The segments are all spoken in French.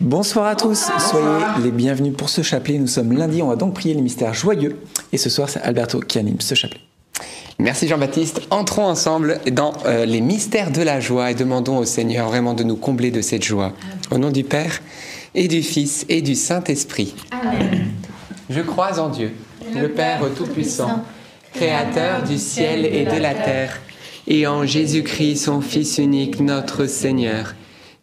Bonsoir à tous, soyez les bienvenus pour ce chapelet. Nous sommes lundi, on va donc prier les mystères joyeux. Et ce soir, c'est Alberto qui anime ce chapelet. Merci Jean-Baptiste. Entrons ensemble dans euh, les mystères de la joie et demandons au Seigneur vraiment de nous combler de cette joie. Au nom du Père et du Fils et du Saint-Esprit. Amen. Je crois en Dieu, le Père Tout-Puissant, Créateur du ciel et de la terre, et en Jésus-Christ, son Fils unique, notre Seigneur,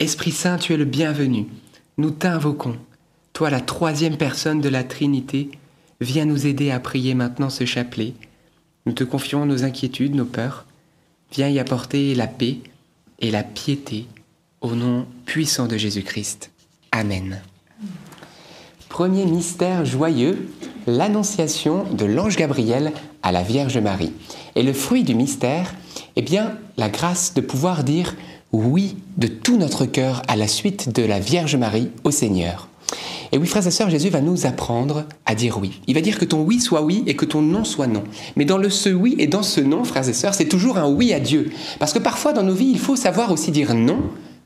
Esprit Saint, tu es le bienvenu. Nous t'invoquons. Toi, la troisième personne de la Trinité, viens nous aider à prier maintenant ce chapelet. Nous te confions nos inquiétudes, nos peurs. Viens y apporter la paix et la piété au nom puissant de Jésus-Christ. Amen. Premier mystère joyeux, l'annonciation de l'ange Gabriel à la Vierge Marie. Et le fruit du mystère, eh bien, la grâce de pouvoir dire oui de tout notre cœur à la suite de la Vierge Marie au Seigneur. Et oui, frères et sœurs, Jésus va nous apprendre à dire oui. Il va dire que ton oui soit oui et que ton non soit non. Mais dans le ce oui et dans ce non, frères et sœurs, c'est toujours un oui à Dieu. Parce que parfois dans nos vies, il faut savoir aussi dire non,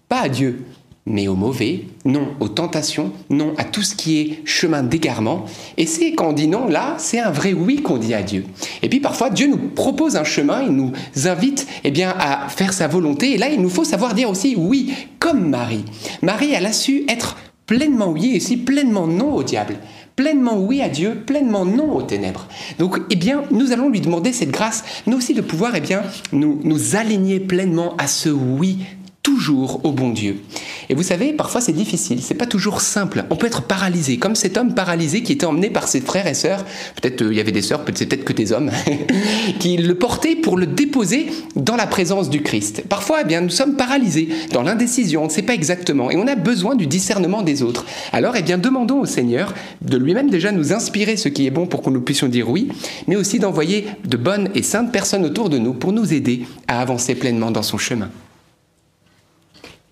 pas à Dieu, mais au mauvais, non aux tentations, non à tout ce qui est chemin d'égarement. Et c'est quand on dit non, là, c'est un vrai oui qu'on dit à Dieu. Et puis parfois, Dieu nous propose un chemin, il nous invite eh bien, à faire sa volonté. Et là, il nous faut savoir dire aussi oui, comme Marie. Marie, elle a su être pleinement oui et aussi pleinement non au diable. Pleinement oui à Dieu, pleinement non aux ténèbres. Donc, eh bien, nous allons lui demander cette grâce, nous aussi de pouvoir, eh bien, nous, nous aligner pleinement à ce oui toujours au bon Dieu. Et vous savez, parfois c'est difficile, c'est pas toujours simple. On peut être paralysé, comme cet homme paralysé qui était emmené par ses frères et sœurs. Peut-être euh, il y avait des sœurs, peut-être que des hommes, qui le portaient pour le déposer dans la présence du Christ. Parfois, eh bien, nous sommes paralysés dans l'indécision, on ne sait pas exactement, et on a besoin du discernement des autres. Alors, eh bien, demandons au Seigneur de lui-même déjà nous inspirer ce qui est bon pour que nous puissions dire oui, mais aussi d'envoyer de bonnes et saintes personnes autour de nous pour nous aider à avancer pleinement dans son chemin.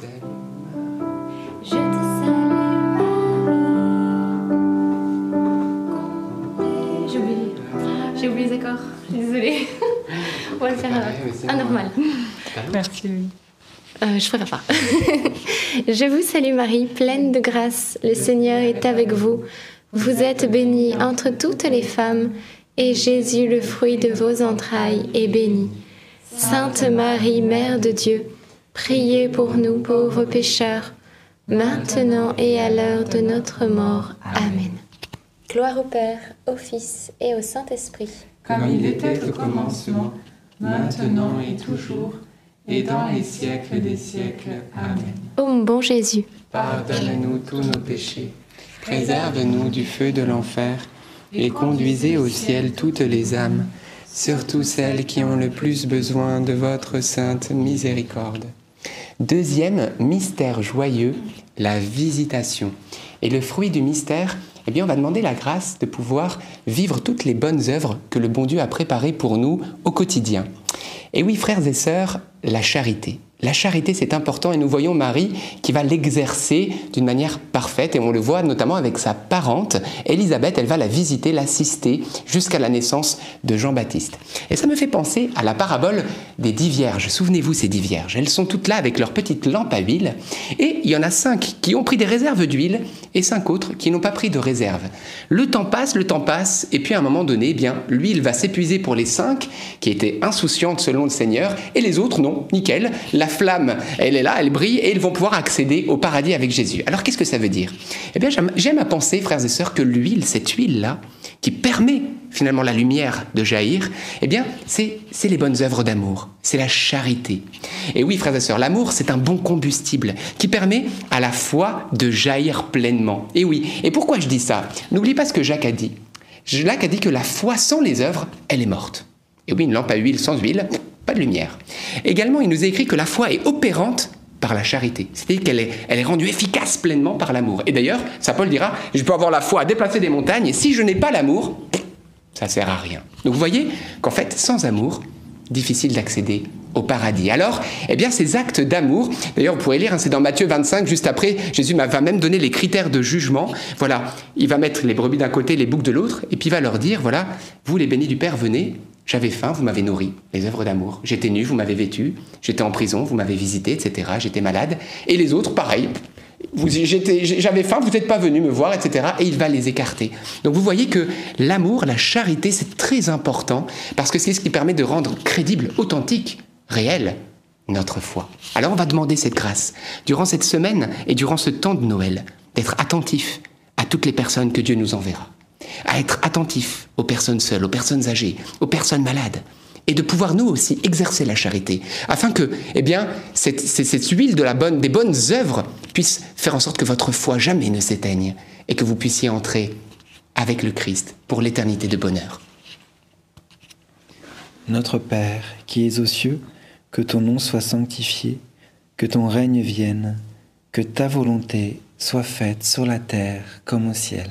J'ai oublié. J'ai oublié les accords. Désolée. On va le faire Ouais, mais c'est à bon. normal. Merci. Euh, je préfère pas. je vous salue Marie, pleine de grâce. Le Seigneur est avec vous. Vous êtes bénie entre toutes les femmes, et Jésus, le fruit de vos entrailles, est béni. Sainte Marie, Mère de Dieu, priez pour nous pauvres pécheurs, maintenant et à l'heure de notre mort. Amen. Gloire au Père, au Fils et au Saint-Esprit. Comme il était au commencement, maintenant et toujours, et dans les siècles des siècles. Amen. Ô mon bon Jésus, Pardonne-nous tous nos péchés, préserve-nous du feu de l'enfer, et conduisez au ciel toutes les âmes, surtout celles qui ont le plus besoin de votre sainte miséricorde. Deuxième mystère joyeux, la visitation. Et le fruit du mystère, eh bien, on va demander la grâce de pouvoir vivre toutes les bonnes œuvres que le bon Dieu a préparées pour nous au quotidien. Et oui, frères et sœurs, la charité. La charité, c'est important et nous voyons Marie qui va l'exercer d'une manière parfaite et on le voit notamment avec sa parente, Élisabeth, elle va la visiter, l'assister jusqu'à la naissance de Jean-Baptiste. Et ça me fait penser à la parabole des dix vierges. Souvenez-vous ces dix vierges, elles sont toutes là avec leur petite lampe à huile et il y en a cinq qui ont pris des réserves d'huile et cinq autres qui n'ont pas pris de réserve. Le temps passe, le temps passe et puis à un moment donné, eh bien, l'huile va s'épuiser pour les cinq qui étaient insouciantes selon le Seigneur et les autres non, nickel, la flamme, elle est là, elle brille et ils vont pouvoir accéder au paradis avec Jésus. Alors qu'est-ce que ça veut dire? Eh bien, j'aime- à penser, frères et sœurs, que l'huile, cette huile-là, qui permet finalement la lumière de jaillir, eh bien, c'est c'est les bonnes œuvres d'amour, c'est la charité. Et oui, frères et sœurs, l'amour, c'est un bon combustible qui permet à la foi de jaillir pleinement. Et oui, et pourquoi je dis ça? N'oublie pas ce que Jacques a dit. Jacques a dit que la foi sans les œuvres, elle est morte. Et oui, une lampe à huile sans huile, pas de lumière. Également, il nous a écrit que la foi est opérante par la charité. C'est-à-dire qu'elle est, est rendue efficace pleinement par l'amour. Et d'ailleurs, Saint Paul dira, je peux avoir la foi à déplacer des montagnes, et si je n'ai pas l'amour, ça sert à rien. Donc vous voyez qu'en fait, sans amour, difficile d'accéder au paradis. Alors, eh bien, ces actes d'amour, d'ailleurs, vous pourrez lire, hein, c'est dans Matthieu 25, juste après, Jésus va même donner les critères de jugement. Voilà, il va mettre les brebis d'un côté, les boucs de l'autre, et puis il va leur dire, voilà, vous les bénis du Père, venez, j'avais faim, vous m'avez nourri, les œuvres d'amour. J'étais nu, vous m'avez vêtu. J'étais en prison, vous m'avez visité, etc. J'étais malade. Et les autres, pareil. J'avais faim, vous n'êtes pas venu me voir, etc. Et il va les écarter. Donc vous voyez que l'amour, la charité, c'est très important parce que c'est ce qui permet de rendre crédible, authentique, réel notre foi. Alors on va demander cette grâce durant cette semaine et durant ce temps de Noël, d'être attentif à toutes les personnes que Dieu nous enverra à être attentif aux personnes seules, aux personnes âgées, aux personnes malades, et de pouvoir nous aussi exercer la charité, afin que, eh bien, cette, huile des bonnes œuvres puisse faire en sorte que votre foi jamais ne s'éteigne et que vous puissiez entrer avec le Christ pour l'éternité de bonheur. Notre Père, qui es aux cieux, que ton nom soit sanctifié, que ton règne vienne, que ta volonté soit faite sur la terre comme au ciel.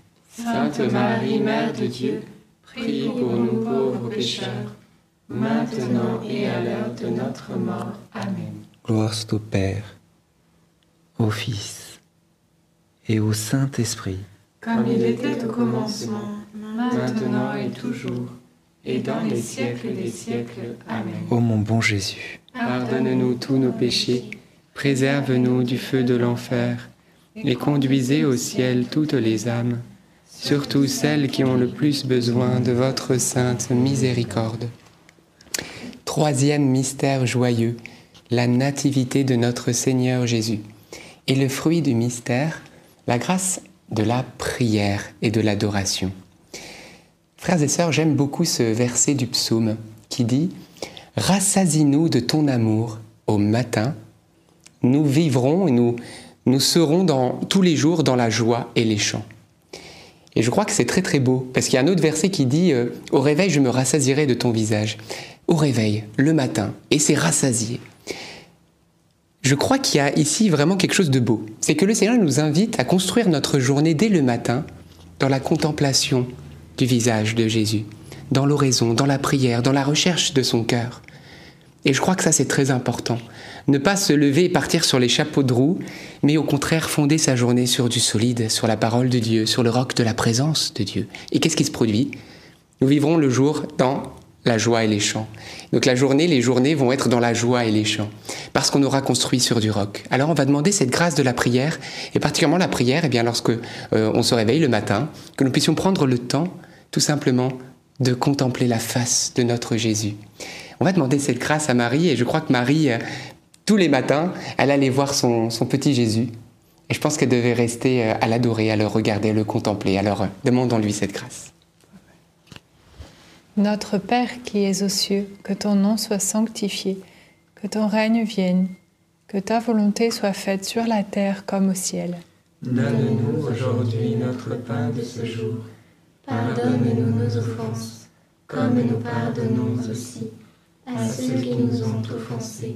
Sainte Marie, Mère de Dieu, priez pour nous pauvres pécheurs, maintenant et à l'heure de notre mort. Amen. Gloire soit au Père, au Fils et au Saint-Esprit. Comme il était au commencement, maintenant et toujours, et dans les siècles des siècles. Amen. Ô mon bon Jésus, Pardonne-nous tous nos péchés, préserve-nous du feu de l'enfer, et conduisez au ciel toutes les âmes, surtout celles qui ont le plus besoin de votre sainte miséricorde. Troisième mystère joyeux, la nativité de notre Seigneur Jésus. Et le fruit du mystère, la grâce de la prière et de l'adoration. Frères et sœurs, j'aime beaucoup ce verset du psaume qui dit Rassasie-nous de ton amour au matin, nous vivrons et nous, nous serons dans, tous les jours dans la joie et les chants. Et je crois que c'est très très beau, parce qu'il y a un autre verset qui dit euh, Au réveil, je me rassasierai de ton visage. Au réveil, le matin, et c'est rassasié. Je crois qu'il y a ici vraiment quelque chose de beau. C'est que le Seigneur nous invite à construire notre journée dès le matin dans la contemplation du visage de Jésus, dans l'oraison, dans la prière, dans la recherche de son cœur. Et je crois que ça c'est très important. Ne pas se lever et partir sur les chapeaux de roue, mais au contraire fonder sa journée sur du solide, sur la parole de Dieu, sur le roc de la présence de Dieu. Et qu'est-ce qui se produit? Nous vivrons le jour dans la joie et les chants. Donc la journée, les journées vont être dans la joie et les chants, parce qu'on aura construit sur du roc. Alors on va demander cette grâce de la prière, et particulièrement la prière, eh bien lorsque euh, on se réveille le matin, que nous puissions prendre le temps, tout simplement, de contempler la face de notre Jésus. On va demander cette grâce à Marie, et je crois que Marie, euh, tous les matins, elle allait voir son, son petit Jésus, et je pense qu'elle devait rester euh, à l'adorer, à le regarder, à le contempler. Alors euh, demandons-lui cette grâce. Notre Père qui es aux cieux, que ton nom soit sanctifié, que ton règne vienne, que ta volonté soit faite sur la terre comme au ciel. Donne-nous aujourd'hui notre pain de ce jour. Pardonne-nous nos offenses, comme nous pardonnons aussi à ceux qui nous ont offensés.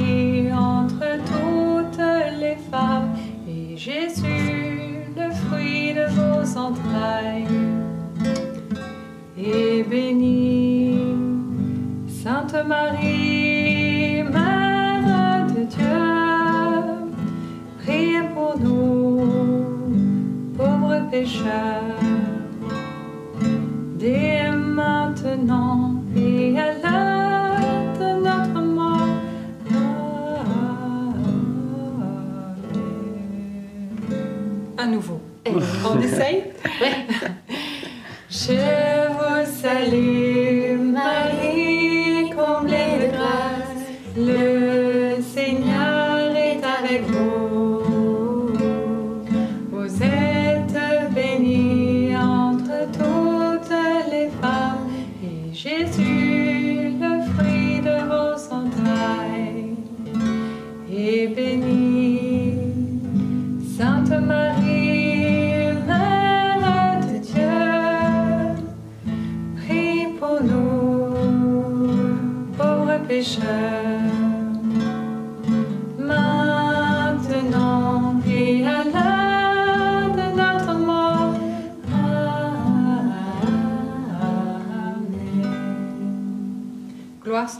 Jésus, le fruit de vos entrailles, est béni. Sainte Marie, Mère de Dieu, priez pour nous, pauvres pécheurs, dès maintenant À nouveau. On essaye Je vous salue,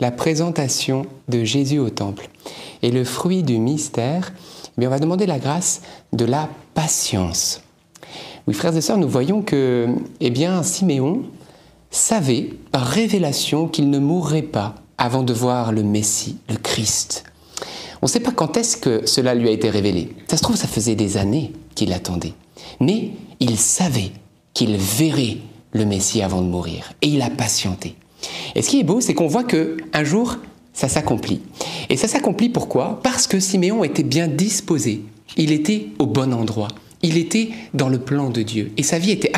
la présentation de Jésus au temple. Et le fruit du mystère, eh on va demander la grâce de la patience. Oui, frères et sœurs, nous voyons que, eh bien, Siméon savait par révélation qu'il ne mourrait pas avant de voir le Messie, le Christ. On ne sait pas quand est-ce que cela lui a été révélé. Ça se trouve, ça faisait des années qu'il attendait. Mais il savait qu'il verrait le Messie avant de mourir. Et il a patienté. Et ce qui est beau, c'est qu'on voit que un jour, ça s'accomplit. Et ça s'accomplit pourquoi? Parce que Siméon était bien disposé. Il était au bon endroit. Il était dans le plan de Dieu et sa vie était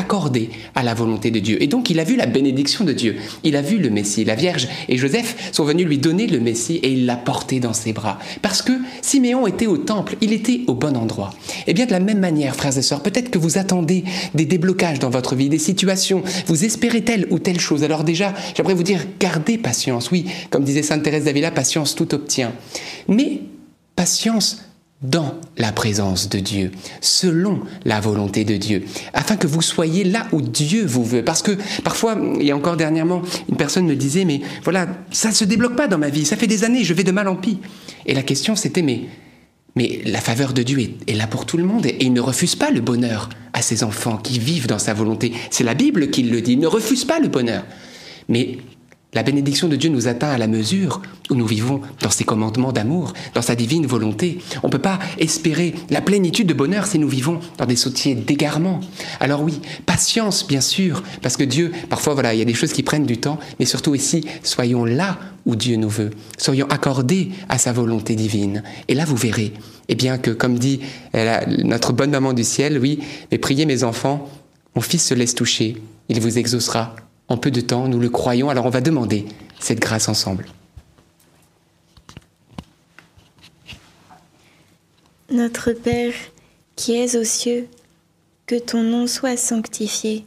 à la volonté de Dieu. Et donc il a vu la bénédiction de Dieu. Il a vu le Messie. La Vierge et Joseph sont venus lui donner le Messie et il l'a porté dans ses bras. Parce que Siméon était au temple, il était au bon endroit. Et bien de la même manière, frères et sœurs, peut-être que vous attendez des déblocages dans votre vie, des situations, vous espérez telle ou telle chose. Alors déjà, j'aimerais vous dire, gardez patience. Oui, comme disait Sainte Thérèse d'Avila, patience tout obtient. Mais patience dans la présence de Dieu, selon la volonté de Dieu, afin que vous soyez là où Dieu vous veut. Parce que parfois, a encore dernièrement, une personne me disait, mais voilà, ça ne se débloque pas dans ma vie, ça fait des années, je vais de mal en pis. Et la question c'était, mais, mais la faveur de Dieu est, est là pour tout le monde, et il ne refuse pas le bonheur à ses enfants qui vivent dans sa volonté. C'est la Bible qui le dit, il ne refuse pas le bonheur. Mais la bénédiction de Dieu nous atteint à la mesure où nous vivons dans ses commandements d'amour, dans sa divine volonté. On ne peut pas espérer la plénitude de bonheur si nous vivons dans des sautiers d'égarement. Alors oui, patience bien sûr, parce que Dieu, parfois voilà, il y a des choses qui prennent du temps, mais surtout ici, soyons là où Dieu nous veut, soyons accordés à sa volonté divine. Et là, vous verrez, eh bien que comme dit notre bonne maman du ciel, oui, mais priez mes enfants, mon fils se laisse toucher, il vous exaucera en peu de temps, nous le croyons, alors on va demander cette grâce ensemble. Notre Père, qui es aux cieux, que ton nom soit sanctifié,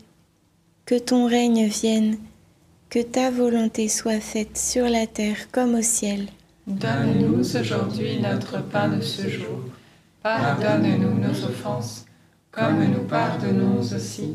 que ton règne vienne, que ta volonté soit faite sur la terre comme au ciel. Donne-nous aujourd'hui notre pain de ce jour. Pardonne-nous nos offenses, comme nous pardonnons aussi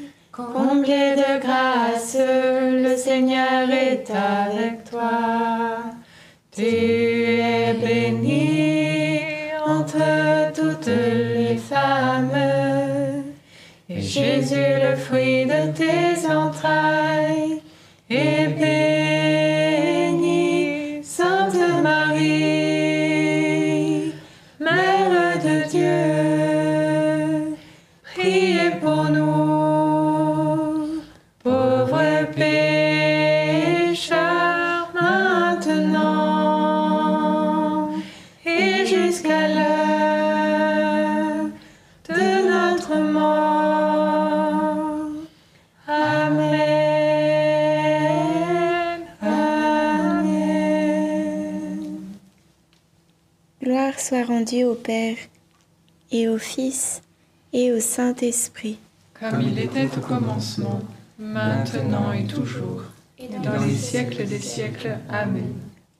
Comblée de grâce, le Seigneur est avec toi. Tu es bénie entre toutes les femmes. Et Jésus, le fruit de tes entrailles, au Père, et au Fils, et au Saint-Esprit. Comme il était au commencement, maintenant et toujours, et dans les siècles des siècles. Amen.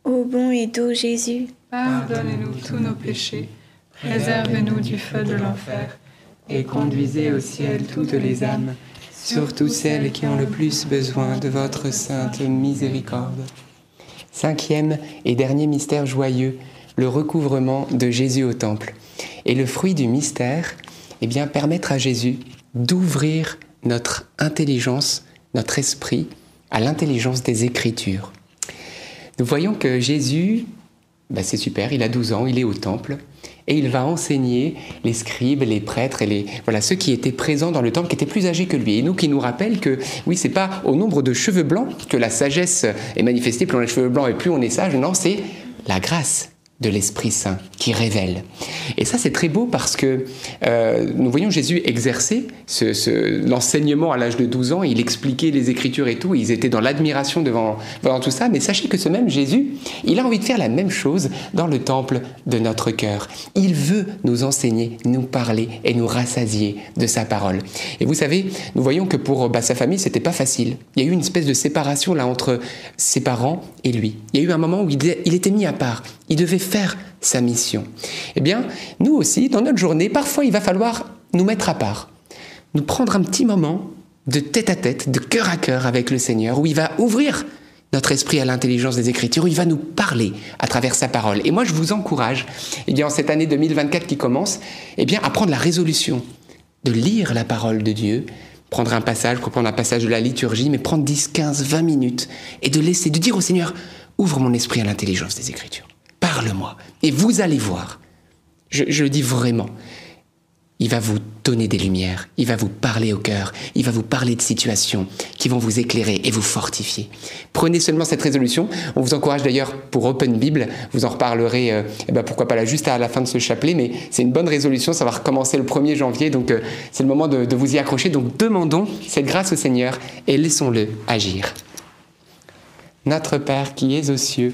Ô bon et doux Jésus, Pardonnez-nous tous nos péchés, préservez-nous du feu de l'enfer, et conduisez au ciel toutes les âmes, surtout celles qui ont le plus besoin de votre sainte miséricorde. Cinquième et dernier mystère joyeux, le recouvrement de Jésus au temple. Et le fruit du mystère, eh bien, permettre à Jésus d'ouvrir notre intelligence, notre esprit à l'intelligence des Écritures. Nous voyons que Jésus, ben c'est super, il a 12 ans, il est au temple, et il va enseigner les scribes, les prêtres et les voilà ceux qui étaient présents dans le temple, qui étaient plus âgés que lui. Et nous, qui nous rappelle que oui, c'est pas au nombre de cheveux blancs que la sagesse est manifestée. Plus on a les cheveux blancs et plus on est sage. Non, c'est la grâce de l'Esprit Saint qui révèle. Et ça, c'est très beau parce que euh, nous voyons Jésus exercer ce, l'enseignement à l'âge de 12 ans. Il expliquait les Écritures et tout. Ils étaient dans l'admiration devant, devant tout ça. Mais sachez que ce même Jésus, il a envie de faire la même chose dans le temple de notre cœur. Il veut nous enseigner, nous parler et nous rassasier de sa parole. Et vous savez, nous voyons que pour bah, sa famille, c'était pas facile. Il y a eu une espèce de séparation là entre ses parents et lui. Il y a eu un moment où il était mis à part. Il devait faire sa mission. Eh bien, nous aussi, dans notre journée, parfois il va falloir nous mettre à part, nous prendre un petit moment de tête à tête, de cœur à cœur avec le Seigneur, où il va ouvrir notre esprit à l'intelligence des Écritures, où il va nous parler à travers sa parole. Et moi, je vous encourage, eh bien, en cette année 2024 qui commence, eh bien, à prendre la résolution de lire la parole de Dieu, prendre un passage, reprendre un passage de la liturgie, mais prendre 10, 15, 20 minutes et de laisser, de dire au Seigneur, ouvre mon esprit à l'intelligence des Écritures parle-moi. Et vous allez voir, je, le dis vraiment, il va vous donner des lumières, il va vous parler au cœur, il va vous parler de situations qui vont vous éclairer et vous fortifier. Prenez seulement cette résolution. On vous encourage d'ailleurs pour Open Bible, vous en reparlerez, euh, eh ben pourquoi pas là juste à la fin de ce chapelet, mais c'est une bonne résolution, ça va recommencer le 1er janvier, donc euh, c'est le moment de, de vous y accrocher. Donc demandons cette grâce au Seigneur et laissons-le agir. Notre Père qui es aux cieux,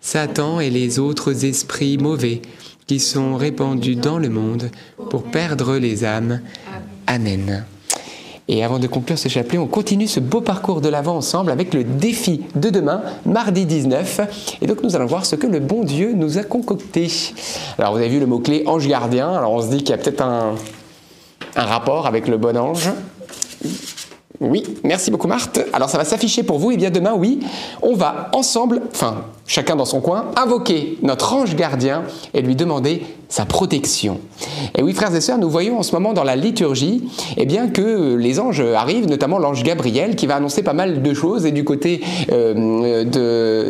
Satan et les autres esprits mauvais qui sont répandus dans le monde pour perdre les âmes. Amen. Et avant de conclure ce chapelet, on continue ce beau parcours de l'Avent ensemble avec le défi de demain, mardi 19. Et donc nous allons voir ce que le bon Dieu nous a concocté. Alors vous avez vu le mot-clé ange gardien. Alors on se dit qu'il y a peut-être un, rapport avec le bon ange. Oui, merci beaucoup Marthe. Alors ça va s'afficher pour vous. Et bien demain, oui, on va ensemble, enfin chacun dans son coin, invoquer notre ange gardien et lui demander sa protection. Et oui, frères et sœurs, nous voyons en ce moment dans la liturgie eh bien, que les anges arrivent, notamment l'ange Gabriel, qui va annoncer pas mal de choses, et du côté euh,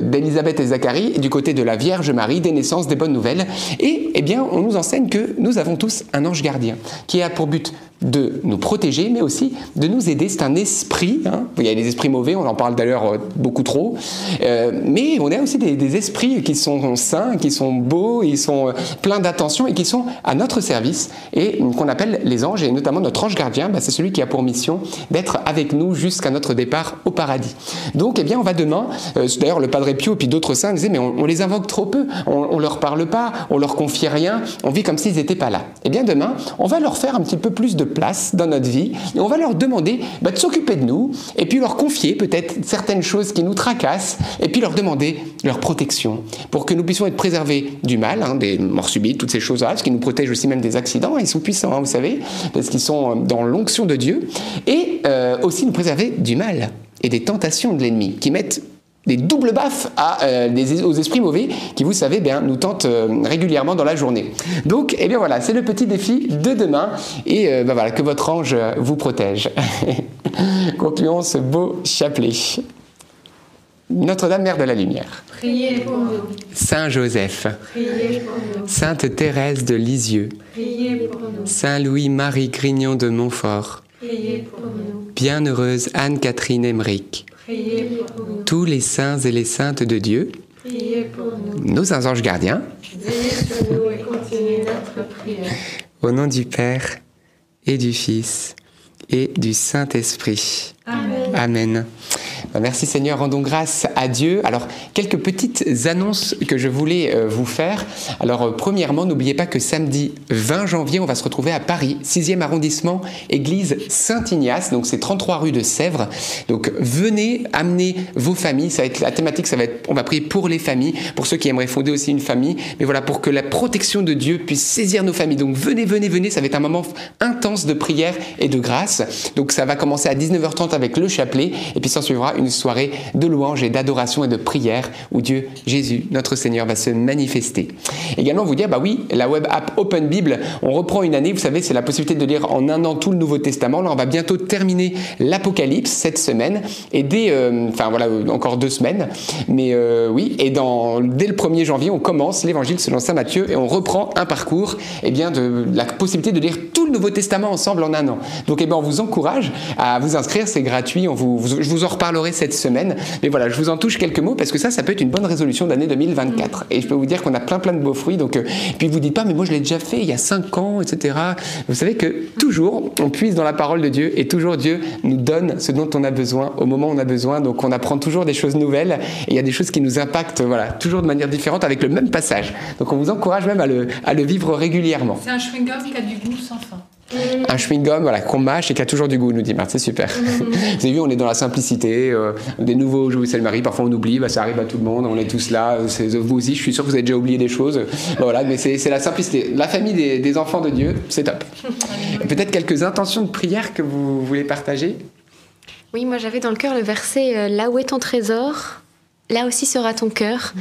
d'Élisabeth et Zacharie, et du côté de la Vierge Marie, des naissances, des bonnes nouvelles. Et eh bien, on nous enseigne que nous avons tous un ange gardien, qui a pour but de nous protéger, mais aussi de nous aider. C'est un esprit. hein. Il y a des esprits mauvais, on en parle d'ailleurs euh, beaucoup trop. Euh, mais on a aussi des, des esprits qui sont sains, qui sont beaux, ils sont euh, pleins d'attention et qui sont à notre service et qu'on appelle les anges. Et notamment notre ange gardien, bah, c'est celui qui a pour mission d'être avec nous jusqu'à notre départ au paradis. Donc, eh bien, on va demain. euh, D'ailleurs, le Padre Pio puis d'autres saints disaient, mais on, les invoque trop peu. On, on leur parle pas, on leur confie rien. On vit comme s'ils n'étaient pas là. Eh bien, demain, on va leur faire un petit peu plus de place dans notre vie et on va leur demander bah, de s'occuper de nous et puis leur confier peut-être certaines choses qui nous tracassent et puis leur demander leur protection pour que nous puissions être préservés du mal, hein, des morts subites, toutes ces choses-là, ce qui nous protège aussi même des accidents. Ils sont puissants, hein, vous savez, parce qu'ils sont euh, dans l'onction de Dieu et euh, aussi nous préserver du mal et des tentations de l'ennemi qui mettent des doubles baffes euh, aux esprits mauvais qui, vous savez, bien, nous tentent régulièrement dans la journée. Donc, eh bien voilà, c'est le petit défi de demain et ben voilà, que votre ange vous protège. Concluons ce beau chapelet. Notre-Dame, Mère de la Lumière. Priez pour nous. Saint Joseph. Priez pour nous. Sainte Thérèse de Lisieux. Priez pour nous. Saint Louis-Marie Grignon de Montfort. Priez pour nous. Bienheureuse Anne-Catherine Emmerich. Priez pour nous. Tous les saints et les saintes de Dieu. Priez pour nous. Nos anges gardiens. Veillez sur nous et continuez notre prière. Au nom du Père et du Fils et du Saint-Esprit. Amen. Amen. Ben, Merci Seigneur, rendons grâce à Dieu. Alors, quelques petites annonces que je voulais euh, vous faire. Alors, euh, premièrement, n'oubliez pas que samedi 20 janvier, on va se retrouver à Paris, 6e arrondissement, église Saint-Ignace. Donc, c'est 33 rue de Sèvres. Donc, venez amener vos familles. Ça va être la thématique, ça va être, on va prier pour les familles, pour ceux qui aimeraient fonder aussi une famille. Mais voilà, pour que la protection de Dieu puisse saisir nos familles. Donc, venez, venez, venez. Ça va être un moment intense de prière et de grâce. Donc, ça va commencer à 19h30 avec le chapelet. Et puis, s'en suivra une soirée de louange et d'adoration et de prière où Dieu, Jésus, notre Seigneur, va se manifester. Également, vous dire, bah oui, la web app Open Bible, on reprend une année. Vous savez, c'est la possibilité de lire en un an tout le Nouveau Testament. Là, on va bientôt terminer l'Apocalypse cette semaine. Et dès, euh, enfin voilà, encore deux semaines. Mais euh, oui, et dans, dès le 1er janvier, on commence l'évangile selon saint Matthieu et on reprend un parcours, eh bien, de la possibilité de lire tout le Nouveau Testament ensemble en un an. Donc, eh bien, on vous encourage à vous inscrire, c'est gratuit. On vous- je vous en reparlerai cette semaine. Mais voilà, je vous en touche quelques mots parce que ça, ça peut être une bonne résolution d'année 2024. Et je peux vous dire qu'on a plein plein de beaux fruits. Donc, euh, puis vous dites pas, mais moi je l'ai déjà fait il y a 5 ans, etc. Vous savez que toujours, on puise dans la parole de Dieu et toujours Dieu nous donne ce dont on a besoin au moment où on a besoin. Donc on apprend toujours des choses nouvelles et il y a des choses qui nous impactent, voilà, toujours de manière différente avec le même passage. Donc on vous encourage même à le, à le vivre régulièrement. C'est un chewing-gum qui a du goût sans fin. Un chewing-gum voilà, qu'on mâche et qui a toujours du goût, nous dit Marthe, c'est super. Vous avez vu, on est dans la simplicité, euh, des nouveaux jouets le Marie, parfois on oublie, bah, ça arrive à tout le monde, on est tous là, c'est vous aussi, je suis sûr que vous avez déjà oublié des choses. Voilà, mais c'est la simplicité. La famille des, des enfants de Dieu, c'est top. Peut-être quelques intentions de prière que vous voulez partager? Oui, moi j'avais dans le cœur le verset euh, Là où est ton trésor, là aussi sera ton cœur.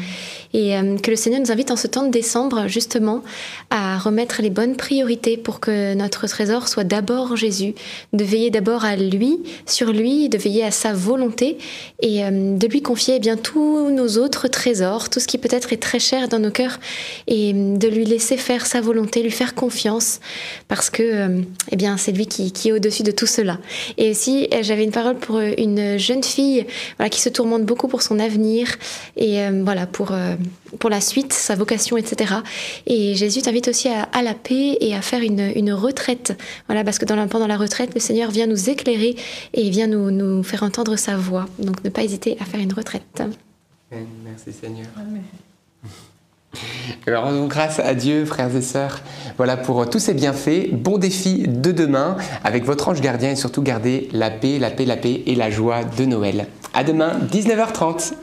Et euh, que le Seigneur nous invite en ce temps de décembre justement à remettre les bonnes priorités pour que notre trésor soit d'abord Jésus, de veiller d'abord à lui, sur lui, de veiller à sa volonté et euh, de lui confier eh bien tous nos autres trésors, tout ce qui peut-être est très cher dans nos cœurs et euh, de lui laisser faire sa volonté, lui faire confiance parce que eh bien c'est lui qui, est au-dessus de tout cela. Et aussi j'avais une parole pour une jeune fille qui se tourmente beaucoup pour son avenir et voilà pour pour la suite, sa vocation, etc. Et Jésus t'invite aussi à, la paix et à faire une, retraite. Voilà, parce que dans pendant la retraite, le Seigneur vient nous éclairer et vient nous, nous faire entendre sa voix. Donc ne pas hésiter à faire une retraite. Merci Seigneur. Alors, rendons grâce à Dieu, frères et sœurs, voilà pour tous ces bienfaits. Bon défi de demain avec votre ange gardien et surtout gardez la paix, la paix, la paix et la joie de Noël. À demain, 19h30.